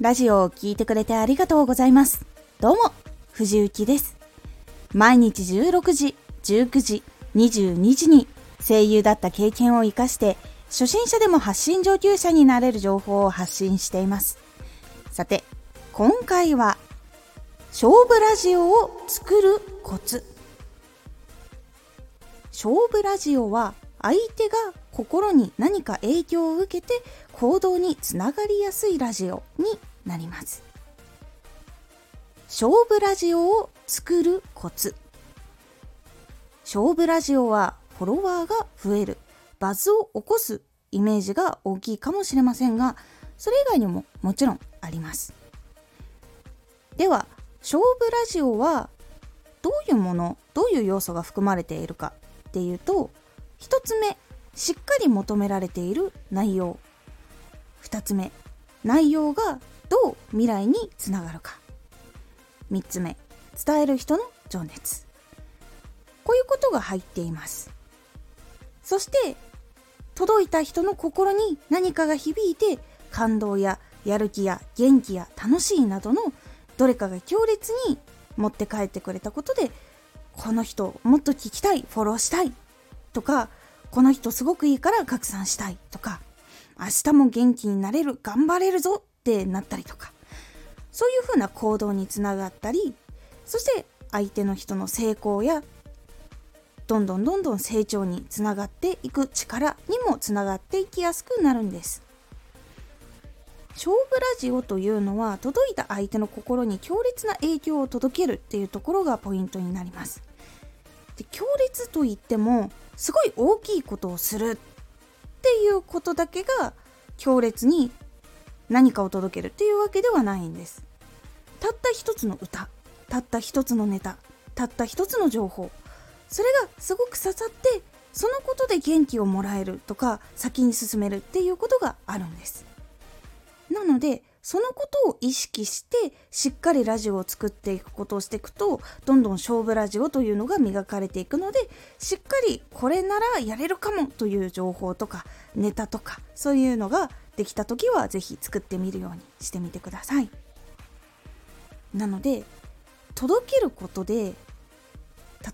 ラジオを聴いてくれてありがとうございます。どうも、藤幸です。毎日16時、19時、22時に声優だった経験を活かして、初心者でも発信上級者になれる情報を発信しています。さて、今回は、勝負ラジオを作るコツ。勝負ラジオは相手が心に何か影響を受けて行動につながりやすいラジオになります。勝負ラジオを作るコツ。勝負ラジオはフォロワーが増える。バズを起こすイメージが大きいかもしれませんがそれ以外にももちろんあります。では勝負ラジオはどういうものどういう要素が含まれているかっていうと1つ目しっかり求められている内容。2つ目内容がどう未来につながるか。3つ目伝える人の情熱。こういうことが入っています。そして届いた人の心に何かが響いて感動ややる気や元気や楽しいなどのどれかが強烈に持って帰ってくれたことでこの人もっと聞きたいフォローしたい。とかこの人すごくいいから拡散したい。とか明日も元気になれる頑張れるぞ。ってなったりとか。そういうふうな行動につながったりそして相手の人の成功やどんどんどんどん成長につながっていく力にもつながっていきやすくなるんです。勝負ラジオというのは届いた相手の心に強烈な影響を届けるっていうところがポイントになります。で強烈といってもすごい大きいことをするっていうことだけが強烈に何かを届けるっていうわけではないんです。たった一つの歌。たった一つのネタ。たった一つの情報。それがすごく刺さってそのことで元気をもらえるとか先に進めるっていうことがあるんです。なのでそのことを意識してしっかりラジオを作っていくことをしていくとどんどん勝負ラジオというのが磨かれていくのでしっかりこれならやれるかもという情報とかネタとかそういうのができた時は是非作ってみるようにしてみてください。なので届けることで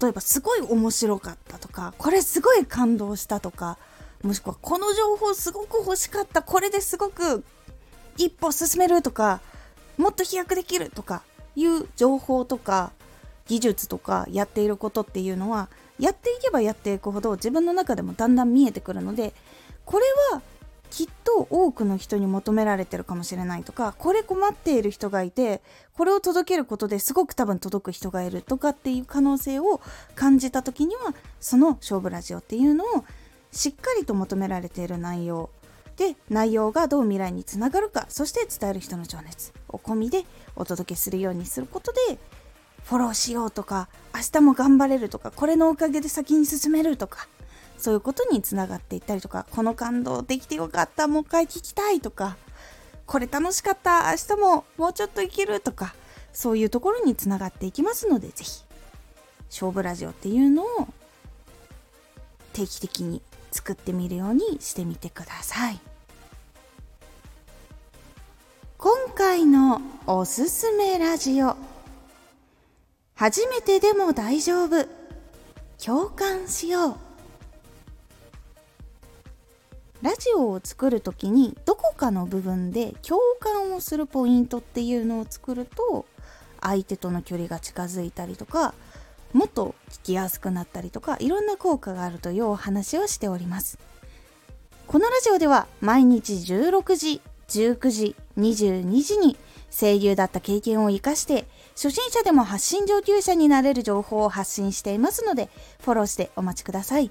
例えばすごい面白かったとかこれすごい感動したとかもしくはこの情報すごく欲しかったこれですごく一歩進めるとかもっと飛躍できるとかいう情報とか技術とかやっていることっていうのはやっていけばやっていくほど自分の中でもだんだん見えてくるのでこれはきっと多くの人に求められてるかもしれないとかこれ困っている人がいてこれを届けることですごく多分届く人がいるとかっていう可能性を感じた時にはその勝負ラジオっていうのをしっかりと求められている内容。で内容がどう未来につながるかそして伝える人の情熱を込みでお届けするようにすることでフォローしようとか明日も頑張れるとかこれのおかげで先に進めるとかそういうことにつながっていったりとかこの感動できてよかったもう一回聞きたいとかこれ楽しかった明日ももうちょっといけるとかそういうところにつながっていきますので是非勝負ラジオっていうのを定期的に作ってみるようにしてみてください。今回のおすすめラジオ。初めてでも大丈夫。共感しよう。ラジオを作る時にどこかの部分で共感をするポイントっていうのを作ると相手との距離が近づいたりとかもっと聞きやすくなったりとかいろんな効果があるというお話をしております。このラジオでは毎日16時19時22時に声優だった経験を生かして初心者でも発信上級者になれる情報を発信していますのでフォローしてお待ちください。